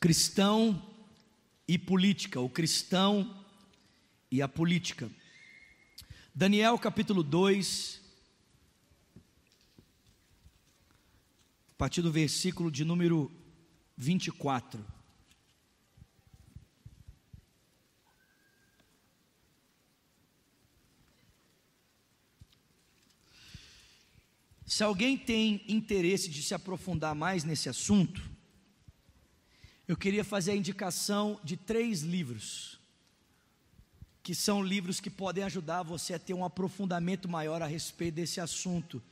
cristão e política, o cristão e a política. Daniel capítulo 2, a partir do versículo de número 24. Se alguém tem interesse de se aprofundar mais nesse assunto, eu queria fazer a indicação de três livros, que são livros que podem ajudar você a ter um aprofundamento maior a respeito desse assunto,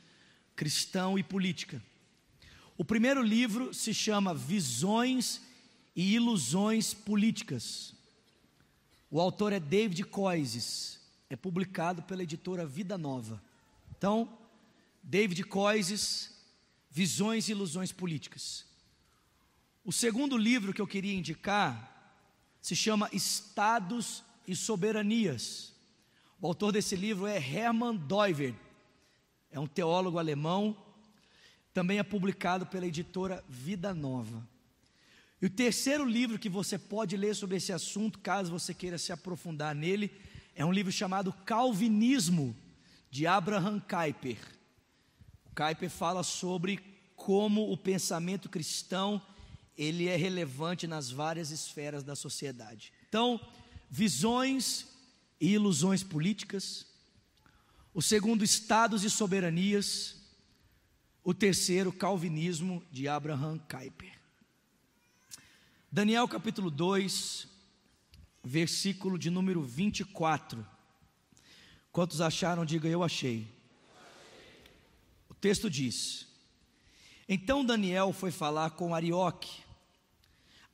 cristão e política. O primeiro livro se chama Visões e Ilusões Políticas. O autor é David Coises, é publicado pela editora Vida Nova. Então, David Coises, Visões e Ilusões Políticas. O segundo livro que eu queria indicar se chama Estados e Soberanias. O autor desse livro é Hermann Doiver, é um teólogo alemão, também é publicado pela editora Vida Nova. E o terceiro livro que você pode ler sobre esse assunto, caso você queira se aprofundar nele, é um livro chamado Calvinismo, de Abraham Kuyper. Kuyper fala sobre como o pensamento cristão ele é relevante nas várias esferas da sociedade. Então, visões e ilusões políticas. O segundo, estados e soberanias. O terceiro, calvinismo de Abraham Kuyper. Daniel capítulo 2, versículo de número 24. Quantos acharam? Diga eu achei. O texto diz: Então Daniel foi falar com Arioque,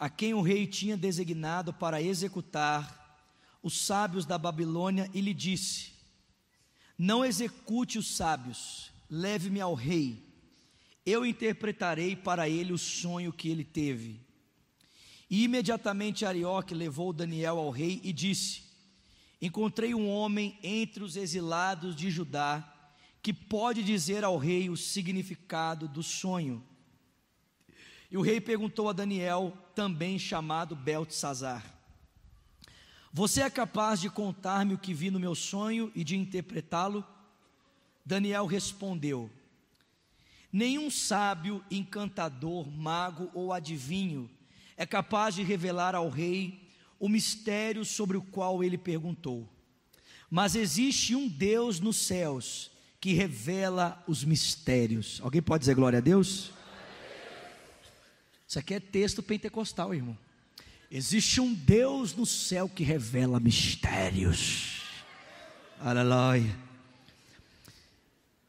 a quem o rei tinha designado para executar os sábios da Babilônia, e lhe disse: Não execute os sábios, leve-me ao rei, eu interpretarei para ele o sonho que ele teve. E imediatamente Arioque levou Daniel ao rei e disse: Encontrei um homem entre os exilados de Judá que pode dizer ao rei o significado do sonho. E o rei perguntou a Daniel, também chamado Beltesazar: Você é capaz de contar-me o que vi no meu sonho e de interpretá-lo? Daniel respondeu: Nenhum sábio, encantador, mago ou adivinho é capaz de revelar ao rei o mistério sobre o qual ele perguntou. Mas existe um Deus nos céus que revela os mistérios. Alguém pode dizer glória a Deus? Isso aqui é texto pentecostal, irmão. Existe um Deus no céu que revela mistérios. Aleluia.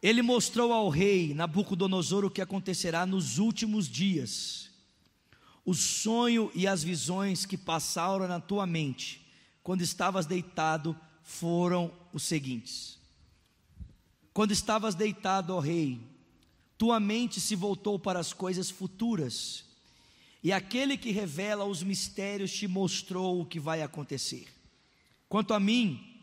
Ele mostrou ao rei Nabucodonosor o que acontecerá nos últimos dias. O sonho e as visões que passaram na tua mente quando estavas deitado foram os seguintes: Quando estavas deitado, ó rei, tua mente se voltou para as coisas futuras e aquele que revela os mistérios te mostrou o que vai acontecer. Quanto a mim,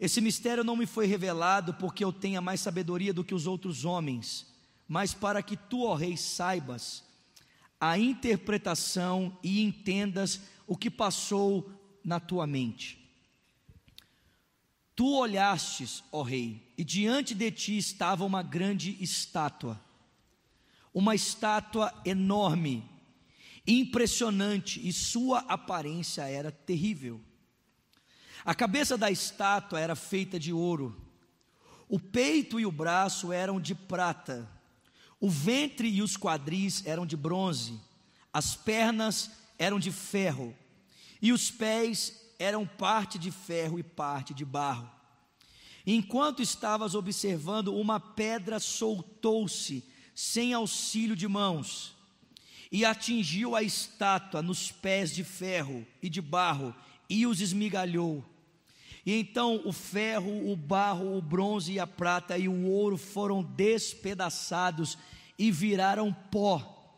esse mistério não me foi revelado porque eu tenha mais sabedoria do que os outros homens, mas para que tu, ó Rei, saibas a interpretação e entendas o que passou na tua mente. Tu olhastes, ó Rei, e diante de ti estava uma grande estátua, uma estátua enorme impressionante e sua aparência era terrível. A cabeça da estátua era feita de ouro, o peito e o braço eram de prata, o ventre e os quadris eram de bronze, as pernas eram de ferro, e os pés eram parte de ferro e parte de barro. Enquanto estavas observando, uma pedra soltou-se, sem auxílio de mãos e atingiu a estátua nos pés de ferro e de barro e os esmigalhou. E então o ferro, o barro, o bronze e a prata e o ouro foram despedaçados e viraram pó,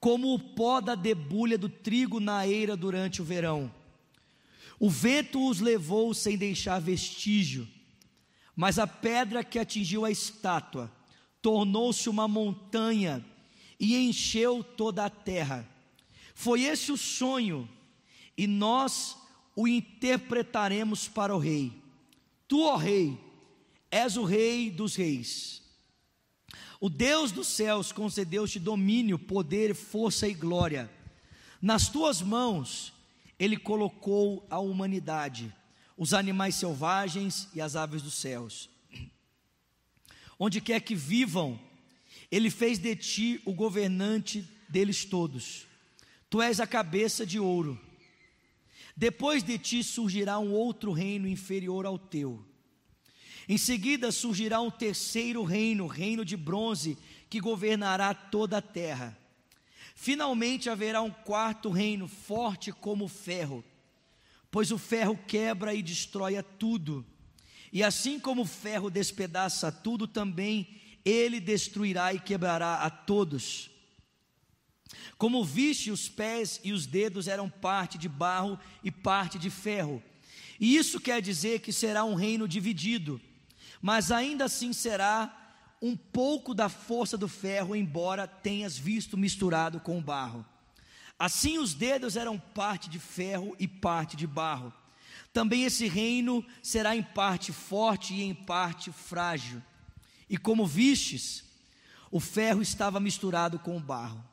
como o pó da debulha do trigo na eira durante o verão. O vento os levou sem deixar vestígio, mas a pedra que atingiu a estátua tornou-se uma montanha e encheu toda a terra. Foi esse o sonho, e nós o interpretaremos para o rei. Tu, ó rei, és o rei dos reis. O Deus dos céus concedeu-te domínio, poder, força e glória. Nas tuas mãos ele colocou a humanidade, os animais selvagens e as aves dos céus. Onde quer que vivam, ele fez de ti o governante deles todos. Tu és a cabeça de ouro. Depois de ti surgirá um outro reino inferior ao teu. Em seguida surgirá um terceiro reino, reino de bronze, que governará toda a terra. Finalmente haverá um quarto reino, forte como o ferro, pois o ferro quebra e destrói tudo. E assim como o ferro despedaça tudo, também ele destruirá e quebrará a todos. Como viste, os pés e os dedos eram parte de barro e parte de ferro. E isso quer dizer que será um reino dividido, mas ainda assim será um pouco da força do ferro, embora tenhas visto misturado com o barro. Assim os dedos eram parte de ferro e parte de barro. Também esse reino será em parte forte e em parte frágil. E como vistes, o ferro estava misturado com o barro.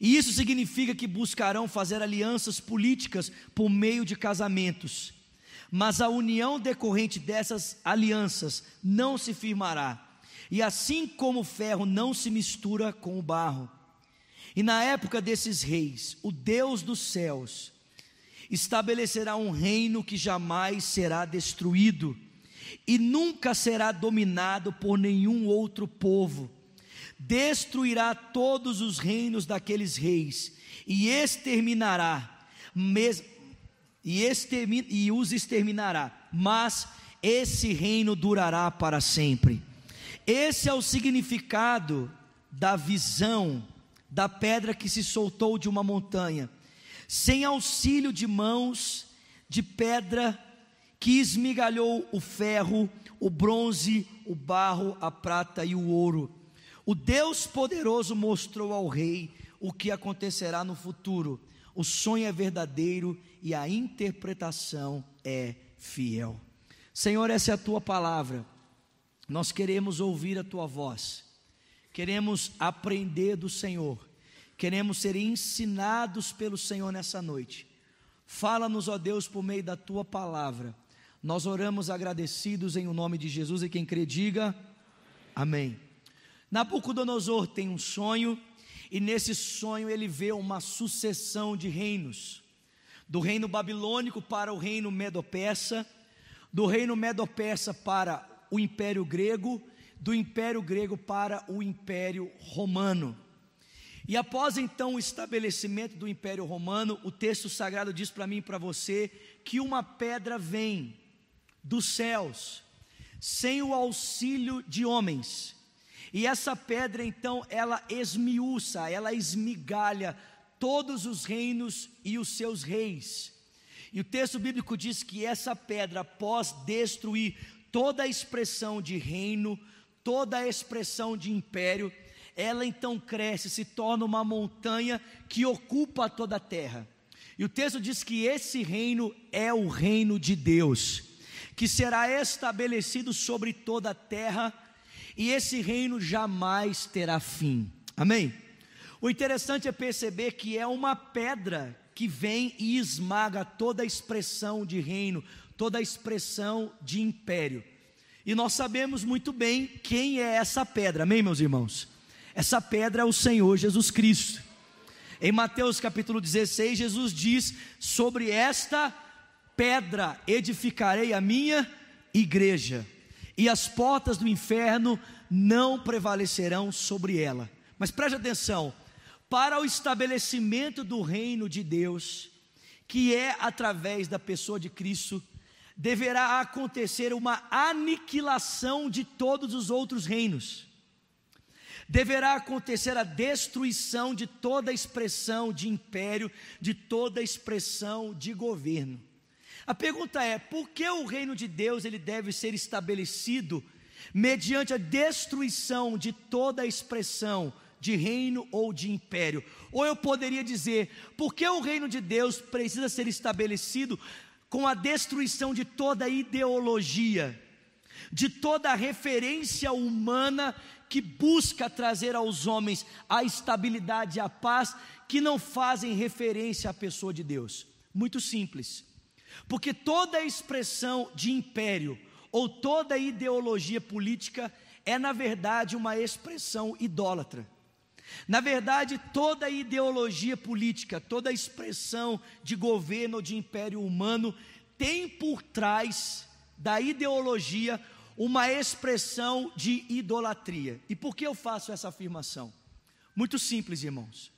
E isso significa que buscarão fazer alianças políticas por meio de casamentos. Mas a união decorrente dessas alianças não se firmará. E assim como o ferro não se mistura com o barro. E na época desses reis, o Deus dos céus estabelecerá um reino que jamais será destruído e nunca será dominado por nenhum outro povo. Destruirá todos os reinos daqueles reis e exterminará, mes, e, extermin, e os exterminará, mas esse reino durará para sempre. Esse é o significado da visão da pedra que se soltou de uma montanha, sem auxílio de mãos de pedra que esmigalhou o ferro, o bronze, o barro, a prata e o ouro o Deus poderoso mostrou ao rei o que acontecerá no futuro. O sonho é verdadeiro e a interpretação é fiel. Senhor, essa é a tua palavra. Nós queremos ouvir a tua voz. Queremos aprender do Senhor. Queremos ser ensinados pelo Senhor nessa noite. Fala-nos, ó Deus, por meio da tua palavra. Nós oramos agradecidos em o nome de Jesus e quem crê diga amém. Nabucodonosor tem um sonho, e nesse sonho ele vê uma sucessão de reinos, do reino babilônico para o reino medo-persa, do reino medo-persa para o império grego, do império grego para o império romano. E após então o estabelecimento do império romano, o texto sagrado diz para mim e para você que uma pedra vem dos céus, sem o auxílio de homens, e essa pedra então, ela esmiuça, ela esmigalha todos os reinos e os seus reis. E o texto bíblico diz que essa pedra, após destruir toda a expressão de reino, toda a expressão de império, ela então cresce, se torna uma montanha que ocupa toda a terra. E o texto diz que esse reino é o reino de Deus, que será estabelecido sobre toda a terra e esse reino jamais terá fim. Amém? O interessante é perceber que é uma pedra que vem e esmaga toda a expressão de reino, toda a expressão de império. E nós sabemos muito bem quem é essa pedra, amém, meus irmãos? Essa pedra é o Senhor Jesus Cristo. Em Mateus capítulo 16, Jesus diz: Sobre esta pedra edificarei a minha igreja e as portas do inferno não prevalecerão sobre ela. Mas preste atenção: para o estabelecimento do reino de Deus, que é através da pessoa de Cristo, deverá acontecer uma aniquilação de todos os outros reinos. Deverá acontecer a destruição de toda expressão de império, de toda expressão de governo. A pergunta é: por que o reino de Deus ele deve ser estabelecido mediante a destruição de toda a expressão de reino ou de império. Ou eu poderia dizer, porque o reino de Deus precisa ser estabelecido com a destruição de toda ideologia, de toda referência humana que busca trazer aos homens a estabilidade e a paz, que não fazem referência à pessoa de Deus. Muito simples. Porque toda expressão de império ou toda ideologia política é, na verdade, uma expressão idólatra. Na verdade, toda ideologia política, toda expressão de governo ou de império humano tem por trás da ideologia uma expressão de idolatria. E por que eu faço essa afirmação? Muito simples, irmãos.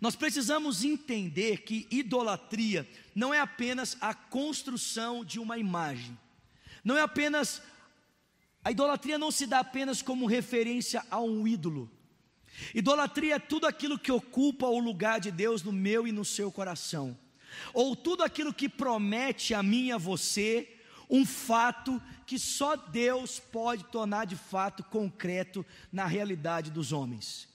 Nós precisamos entender que idolatria não é apenas a construção de uma imagem, não é apenas. A idolatria não se dá apenas como referência a um ídolo. Idolatria é tudo aquilo que ocupa o lugar de Deus no meu e no seu coração, ou tudo aquilo que promete a mim e a você um fato que só Deus pode tornar de fato concreto na realidade dos homens.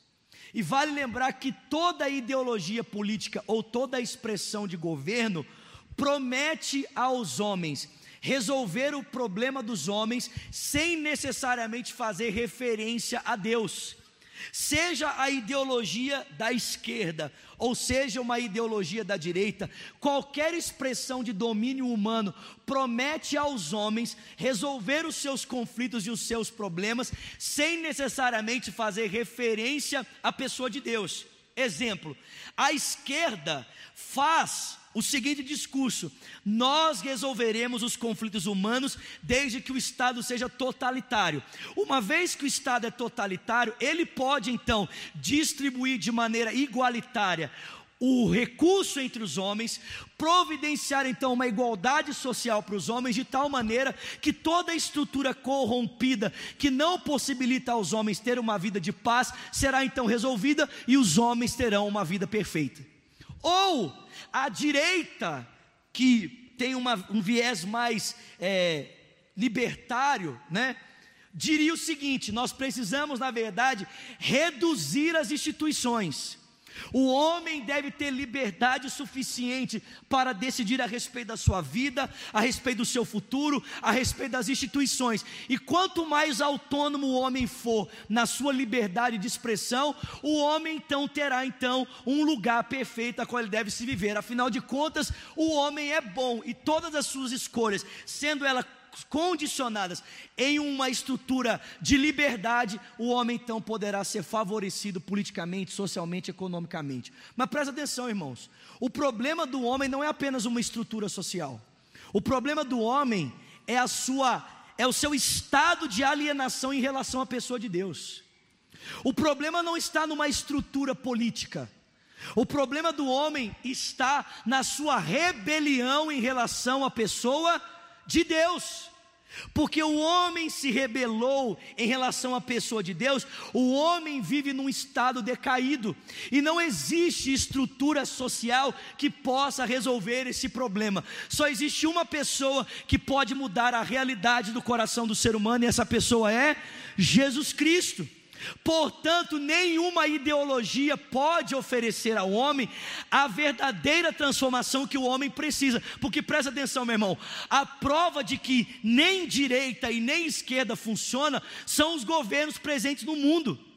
E vale lembrar que toda ideologia política ou toda expressão de governo promete aos homens resolver o problema dos homens sem necessariamente fazer referência a Deus. Seja a ideologia da esquerda, ou seja uma ideologia da direita, qualquer expressão de domínio humano promete aos homens resolver os seus conflitos e os seus problemas, sem necessariamente fazer referência à pessoa de Deus. Exemplo: a esquerda faz o seguinte discurso: nós resolveremos os conflitos humanos desde que o Estado seja totalitário. Uma vez que o Estado é totalitário, ele pode então distribuir de maneira igualitária o recurso entre os homens, providenciar então uma igualdade social para os homens, de tal maneira que toda estrutura corrompida que não possibilita aos homens ter uma vida de paz será então resolvida e os homens terão uma vida perfeita. Ou a direita, que tem uma, um viés mais é, libertário, né? diria o seguinte: nós precisamos, na verdade, reduzir as instituições. O homem deve ter liberdade suficiente para decidir a respeito da sua vida, a respeito do seu futuro, a respeito das instituições. E quanto mais autônomo o homem for na sua liberdade de expressão, o homem então terá então um lugar perfeito a qual ele deve se viver. Afinal de contas, o homem é bom e todas as suas escolhas, sendo ela condicionadas em uma estrutura de liberdade, o homem então poderá ser favorecido politicamente, socialmente, economicamente. Mas presta atenção, irmãos: o problema do homem não é apenas uma estrutura social, o problema do homem é a sua é o seu estado de alienação em relação à pessoa de Deus. O problema não está numa estrutura política. O problema do homem está na sua rebelião em relação à pessoa de Deus. Porque o homem se rebelou em relação à pessoa de Deus, o homem vive num estado decaído, e não existe estrutura social que possa resolver esse problema. Só existe uma pessoa que pode mudar a realidade do coração do ser humano, e essa pessoa é Jesus Cristo. Portanto, nenhuma ideologia pode oferecer ao homem a verdadeira transformação que o homem precisa. Porque presta atenção, meu irmão, a prova de que nem direita e nem esquerda funciona são os governos presentes no mundo.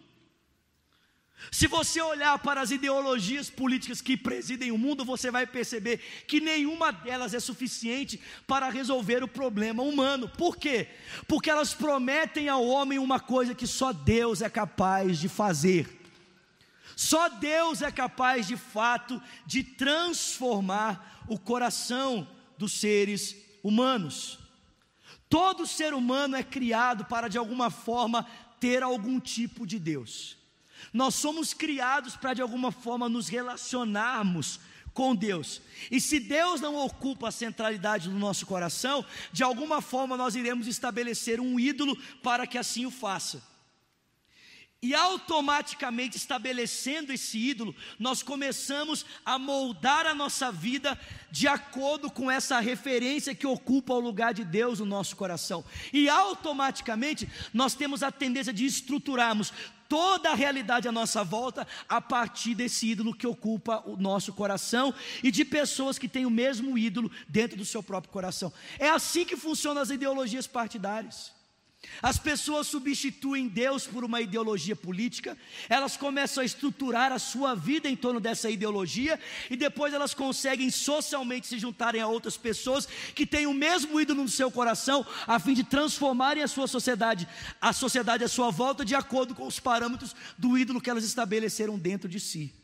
Se você olhar para as ideologias políticas que presidem o mundo, você vai perceber que nenhuma delas é suficiente para resolver o problema humano. Por quê? Porque elas prometem ao homem uma coisa que só Deus é capaz de fazer. Só Deus é capaz de fato de transformar o coração dos seres humanos. Todo ser humano é criado para de alguma forma ter algum tipo de Deus. Nós somos criados para de alguma forma nos relacionarmos com Deus. E se Deus não ocupa a centralidade do nosso coração, de alguma forma nós iremos estabelecer um ídolo para que assim o faça. E automaticamente estabelecendo esse ídolo, nós começamos a moldar a nossa vida de acordo com essa referência que ocupa o lugar de Deus no nosso coração. E automaticamente nós temos a tendência de estruturarmos toda a realidade à nossa volta a partir desse ídolo que ocupa o nosso coração e de pessoas que têm o mesmo ídolo dentro do seu próprio coração. É assim que funcionam as ideologias partidárias. As pessoas substituem Deus por uma ideologia política, elas começam a estruturar a sua vida em torno dessa ideologia, e depois elas conseguem socialmente se juntarem a outras pessoas que têm o mesmo ídolo no seu coração, a fim de transformarem a sua sociedade, a sociedade à sua volta, de acordo com os parâmetros do ídolo que elas estabeleceram dentro de si.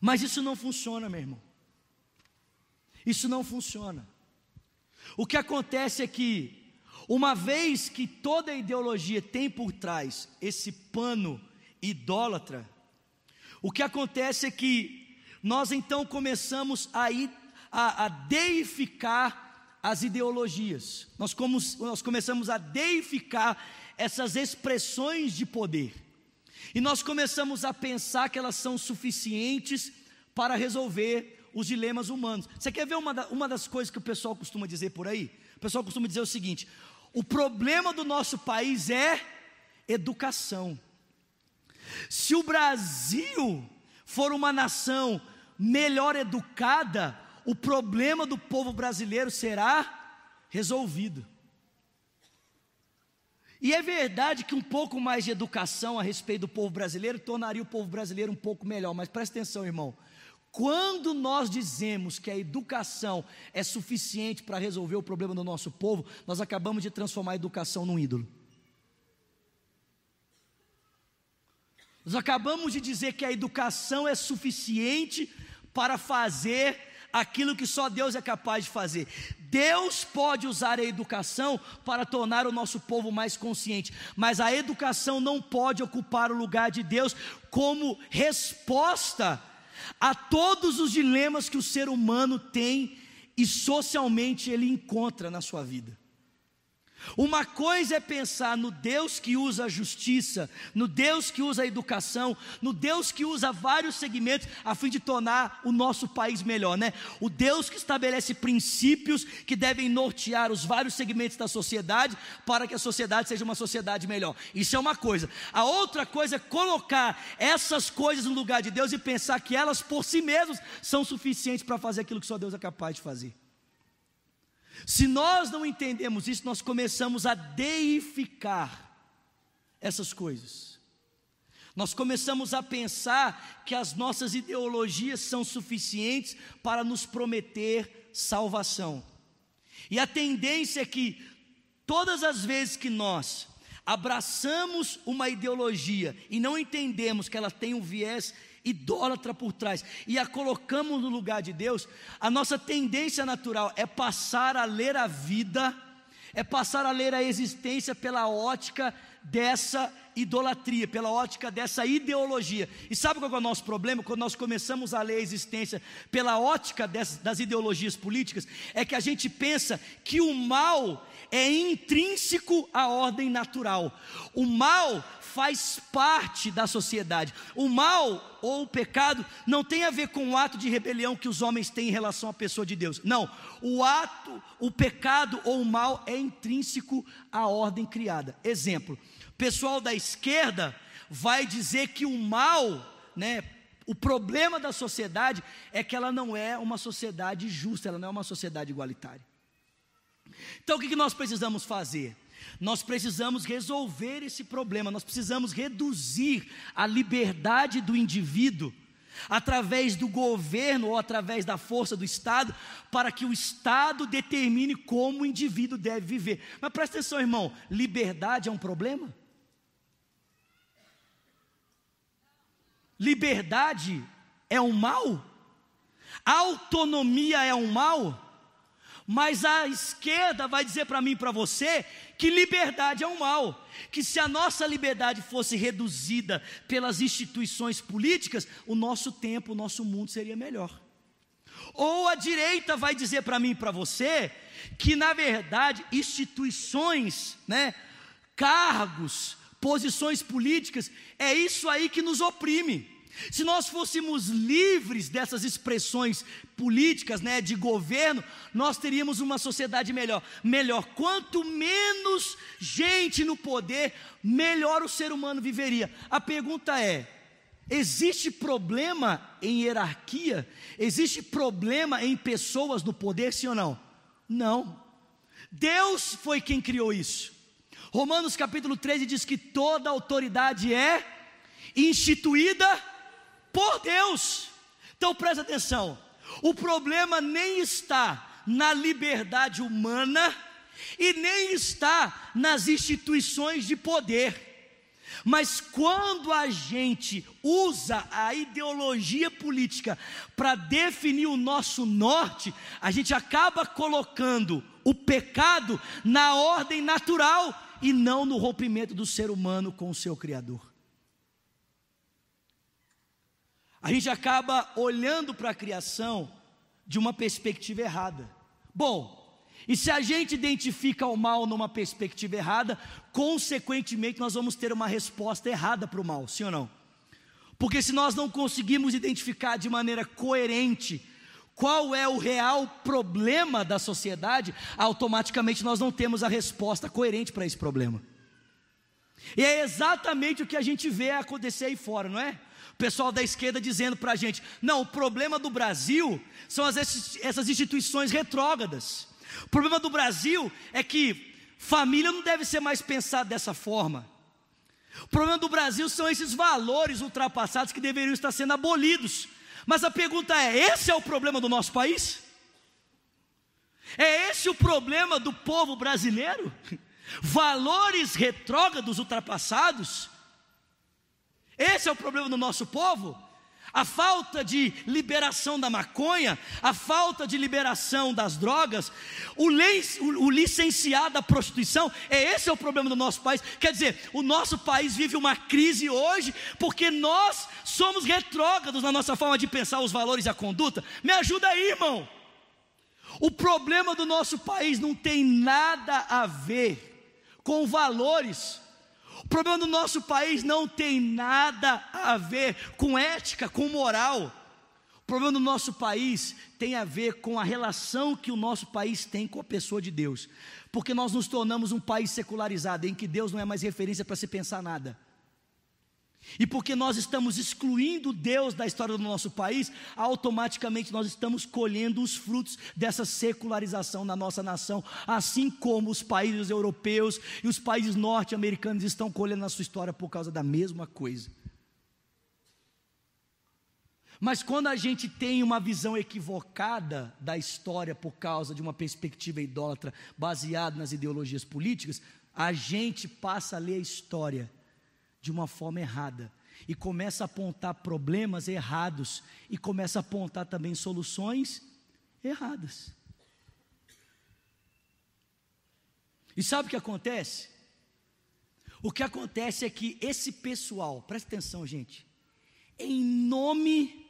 Mas isso não funciona, meu irmão. Isso não funciona. O que acontece é que uma vez que toda ideologia tem por trás esse pano idólatra, o que acontece é que nós então começamos a, ir, a, a deificar as ideologias, nós, como, nós começamos a deificar essas expressões de poder, e nós começamos a pensar que elas são suficientes para resolver os dilemas humanos. Você quer ver uma, da, uma das coisas que o pessoal costuma dizer por aí? O pessoal costuma dizer o seguinte: o problema do nosso país é educação. Se o Brasil for uma nação melhor educada, o problema do povo brasileiro será resolvido. E é verdade que um pouco mais de educação a respeito do povo brasileiro tornaria o povo brasileiro um pouco melhor, mas presta atenção, irmão. Quando nós dizemos que a educação é suficiente para resolver o problema do nosso povo, nós acabamos de transformar a educação num ídolo. Nós acabamos de dizer que a educação é suficiente para fazer aquilo que só Deus é capaz de fazer. Deus pode usar a educação para tornar o nosso povo mais consciente, mas a educação não pode ocupar o lugar de Deus como resposta a todos os dilemas que o ser humano tem e socialmente ele encontra na sua vida. Uma coisa é pensar no Deus que usa a justiça, no Deus que usa a educação, no Deus que usa vários segmentos a fim de tornar o nosso país melhor, né? O Deus que estabelece princípios que devem nortear os vários segmentos da sociedade para que a sociedade seja uma sociedade melhor. Isso é uma coisa. A outra coisa é colocar essas coisas no lugar de Deus e pensar que elas por si mesmas são suficientes para fazer aquilo que só Deus é capaz de fazer. Se nós não entendemos isso, nós começamos a deificar essas coisas. Nós começamos a pensar que as nossas ideologias são suficientes para nos prometer salvação. E a tendência é que todas as vezes que nós abraçamos uma ideologia e não entendemos que ela tem um viés idólatra por trás e a colocamos no lugar de Deus, a nossa tendência natural é passar a ler a vida, é passar a ler a existência pela ótica dessa idolatria, pela ótica dessa ideologia. E sabe qual é o nosso problema? Quando nós começamos a ler a existência pela ótica das, das ideologias políticas, é que a gente pensa que o mal é intrínseco à ordem natural. O mal faz parte da sociedade. O mal ou o pecado não tem a ver com o ato de rebelião que os homens têm em relação à pessoa de Deus. Não, o ato, o pecado ou o mal é intrínseco à ordem criada. Exemplo: pessoal da esquerda vai dizer que o mal, né, o problema da sociedade é que ela não é uma sociedade justa, ela não é uma sociedade igualitária. Então o que nós precisamos fazer? Nós precisamos resolver esse problema, nós precisamos reduzir a liberdade do indivíduo através do governo ou através da força do Estado, para que o Estado determine como o indivíduo deve viver. Mas presta atenção, irmão: liberdade é um problema? Liberdade é um mal? Autonomia é um mal? Mas a esquerda vai dizer para mim e para você que liberdade é um mal, que se a nossa liberdade fosse reduzida pelas instituições políticas, o nosso tempo, o nosso mundo seria melhor. Ou a direita vai dizer para mim e para você que na verdade instituições, né, cargos, posições políticas, é isso aí que nos oprime. Se nós fôssemos livres dessas expressões políticas, né, de governo, nós teríamos uma sociedade melhor. Melhor, quanto menos gente no poder, melhor o ser humano viveria. A pergunta é: existe problema em hierarquia? Existe problema em pessoas no poder, sim ou não? Não. Deus foi quem criou isso. Romanos capítulo 13 diz que toda autoridade é instituída por Deus. Então presta atenção: o problema nem está na liberdade humana e nem está nas instituições de poder. Mas quando a gente usa a ideologia política para definir o nosso norte, a gente acaba colocando o pecado na ordem natural e não no rompimento do ser humano com o seu Criador. A gente acaba olhando para a criação de uma perspectiva errada. Bom, e se a gente identifica o mal numa perspectiva errada, consequentemente nós vamos ter uma resposta errada para o mal, sim ou não? Porque se nós não conseguimos identificar de maneira coerente qual é o real problema da sociedade, automaticamente nós não temos a resposta coerente para esse problema. E é exatamente o que a gente vê acontecer aí fora, não é? Pessoal da esquerda dizendo para a gente: não, o problema do Brasil são as, essas instituições retrógradas. O problema do Brasil é que família não deve ser mais pensada dessa forma. O problema do Brasil são esses valores ultrapassados que deveriam estar sendo abolidos. Mas a pergunta é: esse é o problema do nosso país? É esse o problema do povo brasileiro? Valores retrógrados ultrapassados? Esse é o problema do nosso povo. A falta de liberação da maconha, a falta de liberação das drogas, o, o, licenciado da prostituição, é esse é o problema do nosso país. Quer dizer, o nosso país vive uma crise hoje porque nós somos retrógrados na nossa forma de pensar os valores e a conduta. Me ajuda aí, irmão. O problema do nosso país não tem nada a ver com valores o problema do nosso país não tem nada a ver com ética, com moral. O problema do nosso país tem a ver com a relação que o nosso país tem com a pessoa de Deus. Porque nós nos tornamos um país secularizado, em que Deus não é mais referência para se pensar nada. E porque nós estamos excluindo Deus da história do nosso país, automaticamente nós estamos colhendo os frutos dessa secularização na nossa nação, assim como os países europeus e os países norte-americanos estão colhendo na sua história por causa da mesma coisa. Mas quando a gente tem uma visão equivocada da história por causa de uma perspectiva idólatra baseada nas ideologias políticas, a gente passa a ler a história de uma forma errada e começa a apontar problemas errados e começa a apontar também soluções erradas. E sabe o que acontece? O que acontece é que esse pessoal, presta atenção, gente, em nome,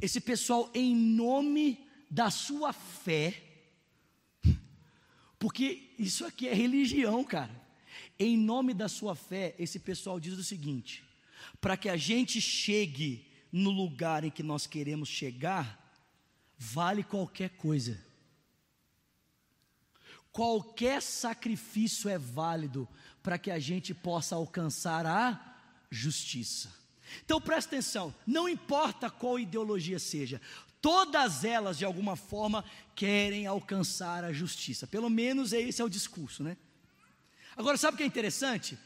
esse pessoal, em nome da sua fé, porque isso aqui é religião, cara em nome da sua fé, esse pessoal diz o seguinte: para que a gente chegue no lugar em que nós queremos chegar, vale qualquer coisa. Qualquer sacrifício é válido para que a gente possa alcançar a justiça. Então presta atenção, não importa qual ideologia seja, todas elas de alguma forma querem alcançar a justiça. Pelo menos esse é o discurso, né? Agora, sabe o que é interessante?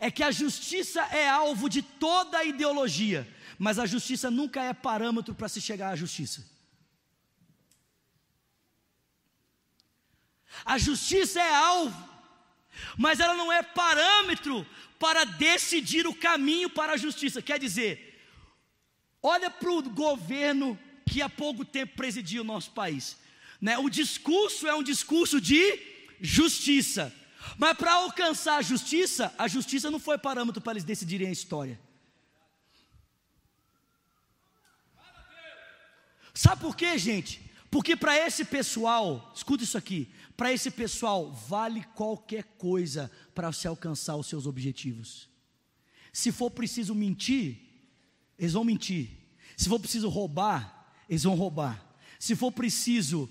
É que a justiça é alvo de toda ideologia, mas a justiça nunca é parâmetro para se chegar à justiça. A justiça é alvo, mas ela não é parâmetro para decidir o caminho para a justiça. Quer dizer, olha para o governo que há pouco tempo presidia o nosso país. Né? O discurso é um discurso de justiça, mas para alcançar a justiça, a justiça não foi parâmetro para eles decidirem a história. Sabe por quê, gente? Porque para esse pessoal, escuta isso aqui, para esse pessoal vale qualquer coisa para se alcançar os seus objetivos. Se for preciso mentir, eles vão mentir. Se for preciso roubar, eles vão roubar. Se for preciso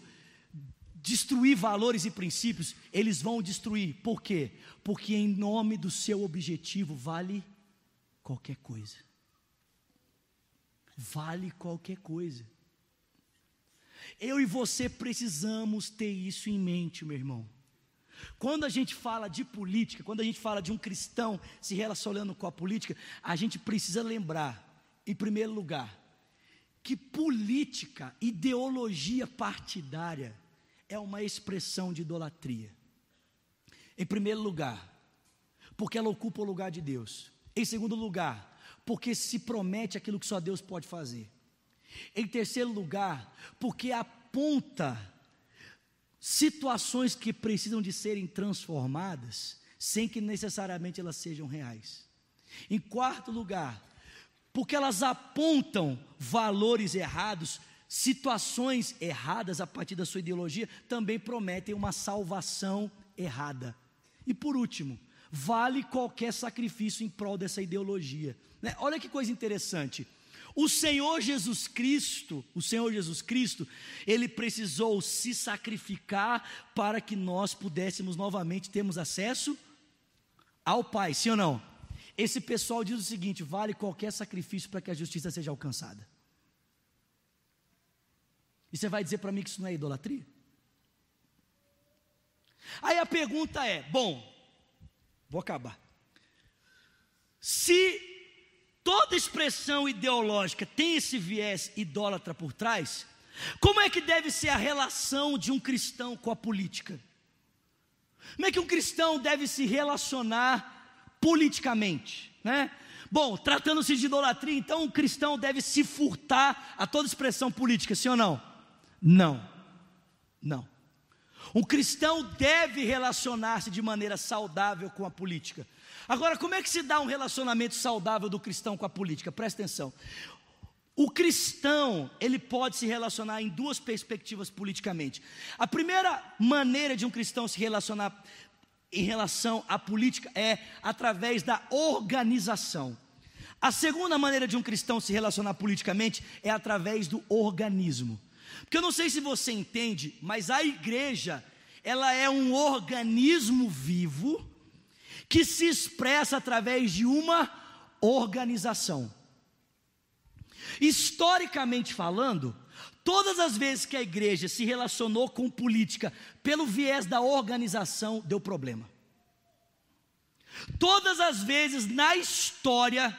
destruir valores e princípios, eles vão destruir. Por quê? Porque em nome do seu objetivo vale qualquer coisa. Vale qualquer coisa. Eu e você precisamos ter isso em mente, meu irmão. Quando a gente fala de política, quando a gente fala de um cristão se relacionando com a política, a gente precisa lembrar, em primeiro lugar, que política, ideologia partidária, é uma expressão de idolatria. Em primeiro lugar, porque ela ocupa o lugar de Deus. Em segundo lugar, porque se promete aquilo que só Deus pode fazer. Em terceiro lugar, porque aponta situações que precisam de serem transformadas, sem que necessariamente elas sejam reais. Em quarto lugar, porque elas apontam valores errados, situações erradas a partir da sua ideologia, também prometem uma salvação errada. E por último, vale qualquer sacrifício em prol dessa ideologia. Né? Olha que coisa interessante. O Senhor Jesus Cristo, o Senhor Jesus Cristo, ele precisou se sacrificar para que nós pudéssemos novamente termos acesso ao Pai, sim ou não? Esse pessoal diz o seguinte: vale qualquer sacrifício para que a justiça seja alcançada. Você vai dizer para mim que isso não é idolatria? Aí a pergunta é: bom, Vou acabar. Se toda expressão ideológica tem esse viés idólatra por trás, como é que deve ser a relação de um cristão com a política? Como é que um cristão deve se relacionar politicamente, né? Bom, tratando-se de idolatria, então um cristão deve se furtar a toda expressão política, sim ou não? Não. Não. Um cristão deve relacionar-se de maneira saudável com a política. Agora, como é que se dá um relacionamento saudável do cristão com a política? Presta atenção. O cristão, ele pode se relacionar em duas perspectivas politicamente. A primeira maneira de um cristão se relacionar em relação à política é através da organização. A segunda maneira de um cristão se relacionar politicamente é através do organismo. Porque eu não sei se você entende, mas a igreja, ela é um organismo vivo que se expressa através de uma organização. Historicamente falando, todas as vezes que a igreja se relacionou com política pelo viés da organização, deu problema. Todas as vezes na história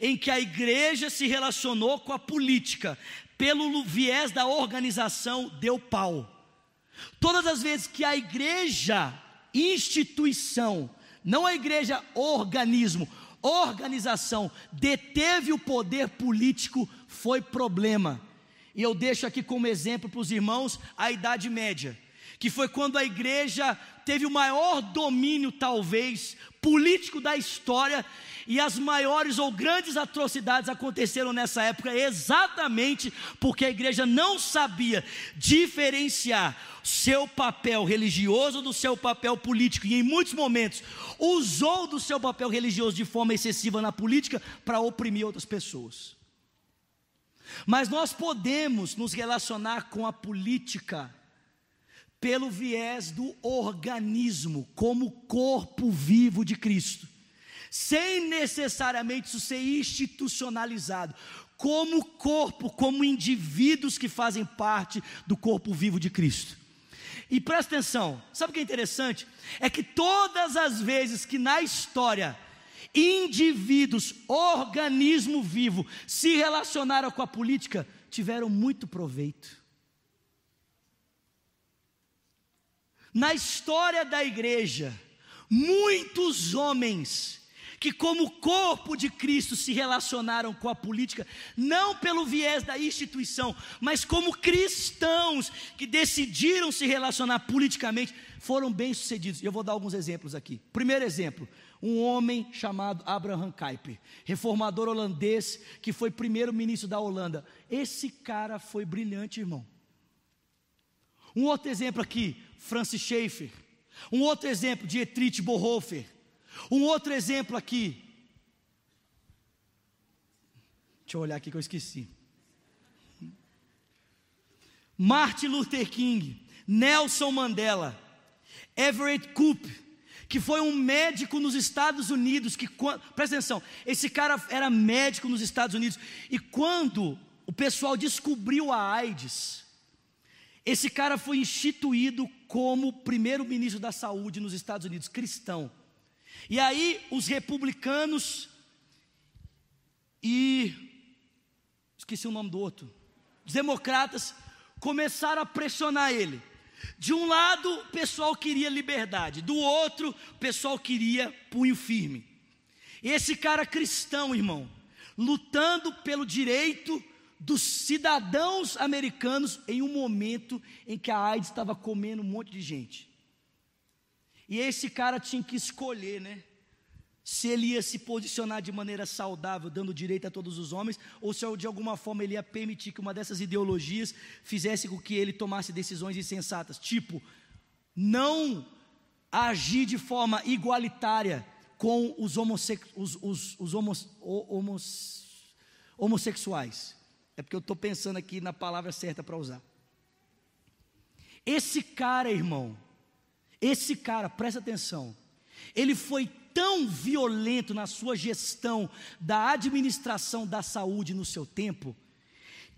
em que a igreja se relacionou com a política pelo viés da organização, deu pau. Todas as vezes que a igreja, instituição, não a igreja organismo, organização, deteve o poder político, foi problema. E eu deixo aqui como exemplo para os irmãos a Idade Média, que foi quando a igreja teve o maior domínio, talvez, político da história e as maiores ou grandes atrocidades aconteceram nessa época exatamente porque a igreja não sabia diferenciar seu papel religioso do seu papel político e em muitos momentos usou do seu papel religioso de forma excessiva na política para oprimir outras pessoas. Mas nós podemos nos relacionar com a política pelo viés do organismo, como corpo vivo de Cristo sem necessariamente isso ser institucionalizado, como corpo, como indivíduos que fazem parte do corpo vivo de Cristo. E presta atenção, sabe o que é interessante? É que todas as vezes que na história indivíduos, organismo vivo, se relacionaram com a política, tiveram muito proveito. Na história da igreja, muitos homens que, como corpo de Cristo, se relacionaram com a política, não pelo viés da instituição, mas como cristãos que decidiram se relacionar politicamente, foram bem-sucedidos. Eu vou dar alguns exemplos aqui. Primeiro exemplo, um homem chamado Abraham Kuyper, reformador holandês, que foi primeiro-ministro da Holanda. Esse cara foi brilhante, irmão. Um outro exemplo aqui, Francis Schaeffer. Um outro exemplo, Dietrich Bonhoeffer. Um outro exemplo aqui. Deixa eu olhar aqui que eu esqueci. Martin Luther King, Nelson Mandela, Everett Koop, que foi um médico nos Estados Unidos, que presta atenção, esse cara era médico nos Estados Unidos, e quando o pessoal descobriu a AIDS, esse cara foi instituído como primeiro-ministro da saúde nos Estados Unidos, cristão. E aí os republicanos e esqueci o nome do outro, os democratas começaram a pressionar ele. De um lado, o pessoal queria liberdade, do outro, o pessoal queria punho firme. Esse cara cristão, irmão, lutando pelo direito dos cidadãos americanos em um momento em que a AIDS estava comendo um monte de gente. E esse cara tinha que escolher, né? Se ele ia se posicionar de maneira saudável, dando direito a todos os homens, ou se de alguma forma ele ia permitir que uma dessas ideologias fizesse com que ele tomasse decisões insensatas, tipo, não agir de forma igualitária com os, homossex, os, os, os homos, homos, homossexuais. É porque eu estou pensando aqui na palavra certa para usar. Esse cara, irmão, esse cara, presta atenção, ele foi tão violento na sua gestão da administração da saúde no seu tempo,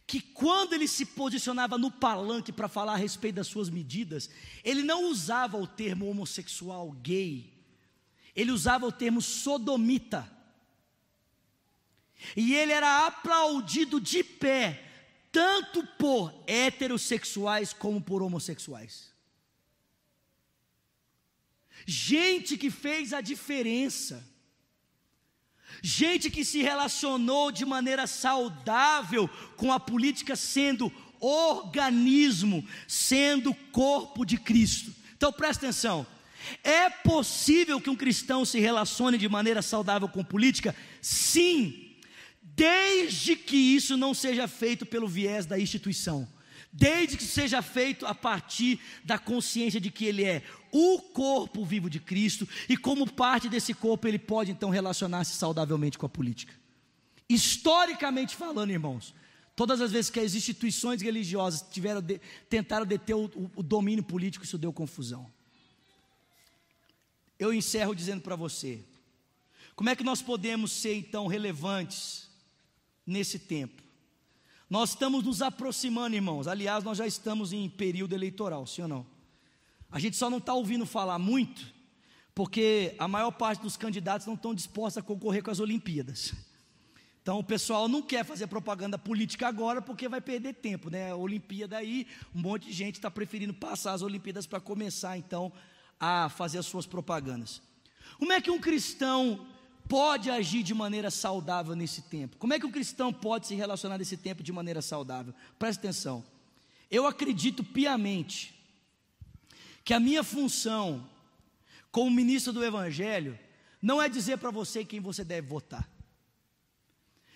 que quando ele se posicionava no palanque para falar a respeito das suas medidas, ele não usava o termo homossexual gay, ele usava o termo sodomita. E ele era aplaudido de pé, tanto por heterossexuais como por homossexuais. Gente que fez a diferença. Gente que se relacionou de maneira saudável com a política, sendo organismo, sendo corpo de Cristo. Então presta atenção. É possível que um cristão se relacione de maneira saudável com política? Sim desde que isso não seja feito pelo viés da instituição, desde que seja feito a partir da consciência de que ele é o corpo vivo de Cristo e como parte desse corpo ele pode então relacionar-se saudavelmente com a política. Historicamente falando, irmãos, todas as vezes que as instituições religiosas tiveram de, tentaram deter o, o, o domínio político, isso deu confusão. Eu encerro dizendo para você: como é que nós podemos ser então relevantes nesse tempo. Nós estamos nos aproximando, irmãos. Aliás, nós já estamos em período eleitoral, sim ou não? A gente só não está ouvindo falar muito, porque a maior parte dos candidatos não estão dispostos a concorrer com as Olimpíadas. Então o pessoal não quer fazer propaganda política agora porque vai perder tempo, né? A Olimpíada aí, um monte de gente está preferindo passar as Olimpíadas para começar então a fazer as suas propagandas. Como é que um cristão pode agir de maneira saudável nesse tempo? Como é que o cristão pode se relacionar nesse tempo de maneira saudável? Preste atenção. Eu acredito piamente que a minha função como ministro do Evangelho não é dizer para você quem você deve votar.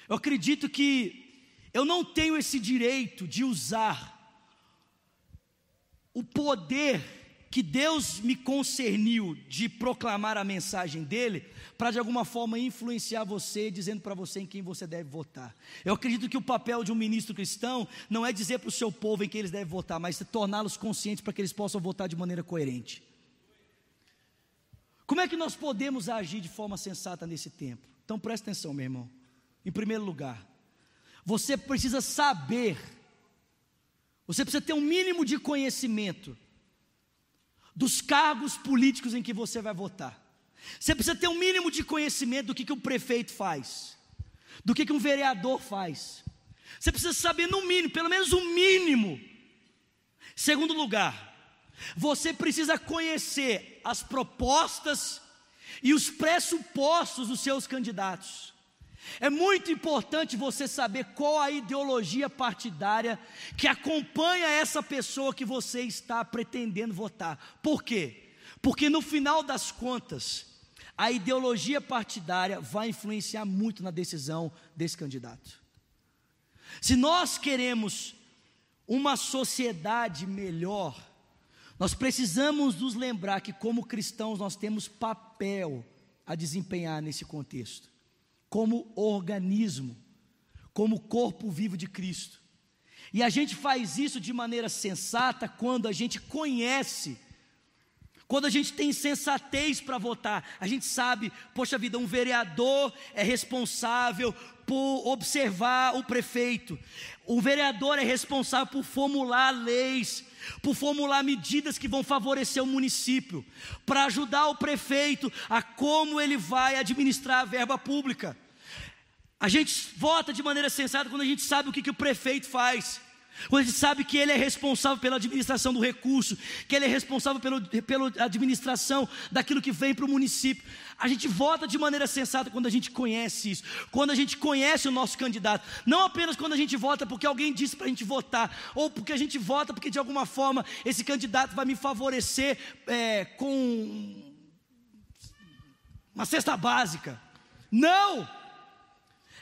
Eu acredito que eu não tenho esse direito de usar o poder que Deus me concerniu de proclamar a mensagem dele, para de alguma forma influenciar você, dizendo para você em quem você deve votar. Eu acredito que o papel de um ministro cristão não é dizer para o seu povo em quem eles devem votar, mas torná-los conscientes para que eles possam votar de maneira coerente. Como é que nós podemos agir de forma sensata nesse tempo? Então preste atenção, meu irmão. Em primeiro lugar, você precisa saber, você precisa ter um mínimo de conhecimento dos cargos políticos em que você vai votar. Você precisa ter um mínimo de conhecimento do que, que um prefeito faz, do que, que um vereador faz. Você precisa saber, no mínimo, pelo menos o um mínimo. Segundo lugar, você precisa conhecer as propostas e os pressupostos dos seus candidatos. É muito importante você saber qual a ideologia partidária que acompanha essa pessoa que você está pretendendo votar. Por quê? Porque no final das contas, a ideologia partidária vai influenciar muito na decisão desse candidato. Se nós queremos uma sociedade melhor, nós precisamos nos lembrar que, como cristãos, nós temos papel a desempenhar nesse contexto como organismo, como corpo vivo de Cristo. E a gente faz isso de maneira sensata quando a gente conhece, quando a gente tem sensatez para votar. A gente sabe, poxa vida, um vereador é responsável por observar o prefeito, o vereador é responsável por formular leis, por formular medidas que vão favorecer o município, para ajudar o prefeito a como ele vai administrar a verba pública. A gente vota de maneira sensata quando a gente sabe o que, que o prefeito faz. Quando a gente sabe que ele é responsável pela administração do recurso, que ele é responsável pelo, pela administração daquilo que vem para o município. A gente vota de maneira sensata quando a gente conhece isso, quando a gente conhece o nosso candidato. Não apenas quando a gente vota porque alguém disse para a gente votar, ou porque a gente vota porque de alguma forma esse candidato vai me favorecer é, com uma cesta básica. Não!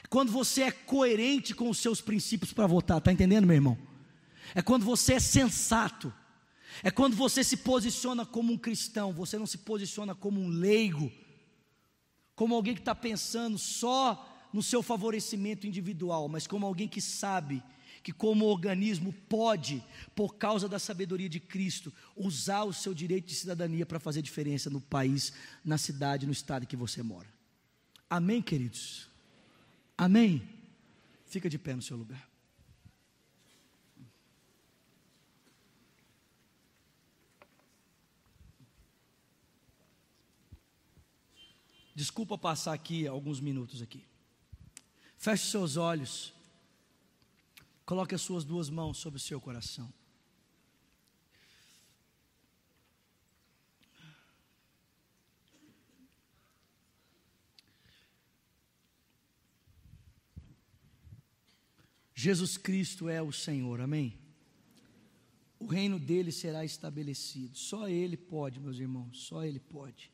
Quando você é coerente com os seus princípios para votar, está entendendo, meu irmão? É quando você é sensato, é quando você se posiciona como um cristão, você não se posiciona como um leigo, como alguém que está pensando só no seu favorecimento individual, mas como alguém que sabe que, como organismo, pode, por causa da sabedoria de Cristo, usar o seu direito de cidadania para fazer diferença no país, na cidade, no estado que você mora. Amém, queridos? Amém? Fica de pé no seu lugar. Desculpa passar aqui alguns minutos aqui. Feche seus olhos. Coloque as suas duas mãos sobre o seu coração. Jesus Cristo é o Senhor, amém? O reino dele será estabelecido. Só Ele pode, meus irmãos, só Ele pode,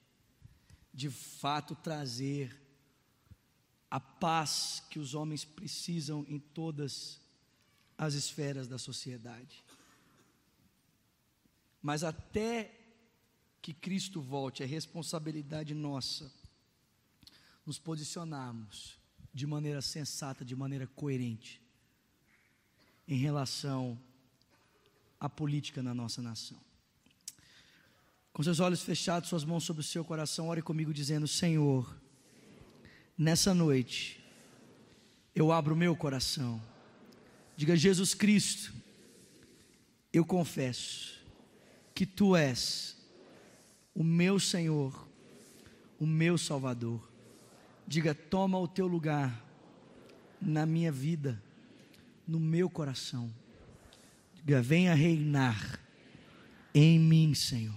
de fato, trazer a paz que os homens precisam em todas as esferas da sociedade. Mas até que Cristo volte, é responsabilidade nossa nos posicionarmos de maneira sensata, de maneira coerente em relação à política na nossa nação. Com seus olhos fechados, suas mãos sobre o seu coração, ore comigo dizendo: Senhor, nessa noite, eu abro o meu coração. Diga, Jesus Cristo, eu confesso que Tu és o meu Senhor, o meu Salvador. Diga, toma o teu lugar na minha vida no meu coração. Diga, venha reinar em mim, Senhor.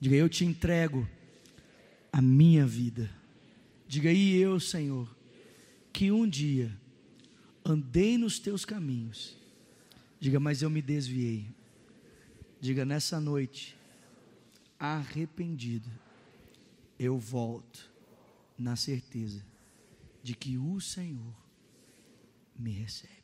Diga, eu te entrego a minha vida. Diga, e eu, Senhor, que um dia andei nos teus caminhos. Diga, mas eu me desviei. Diga, nessa noite, arrependido, eu volto na certeza de que o Senhor me recebe.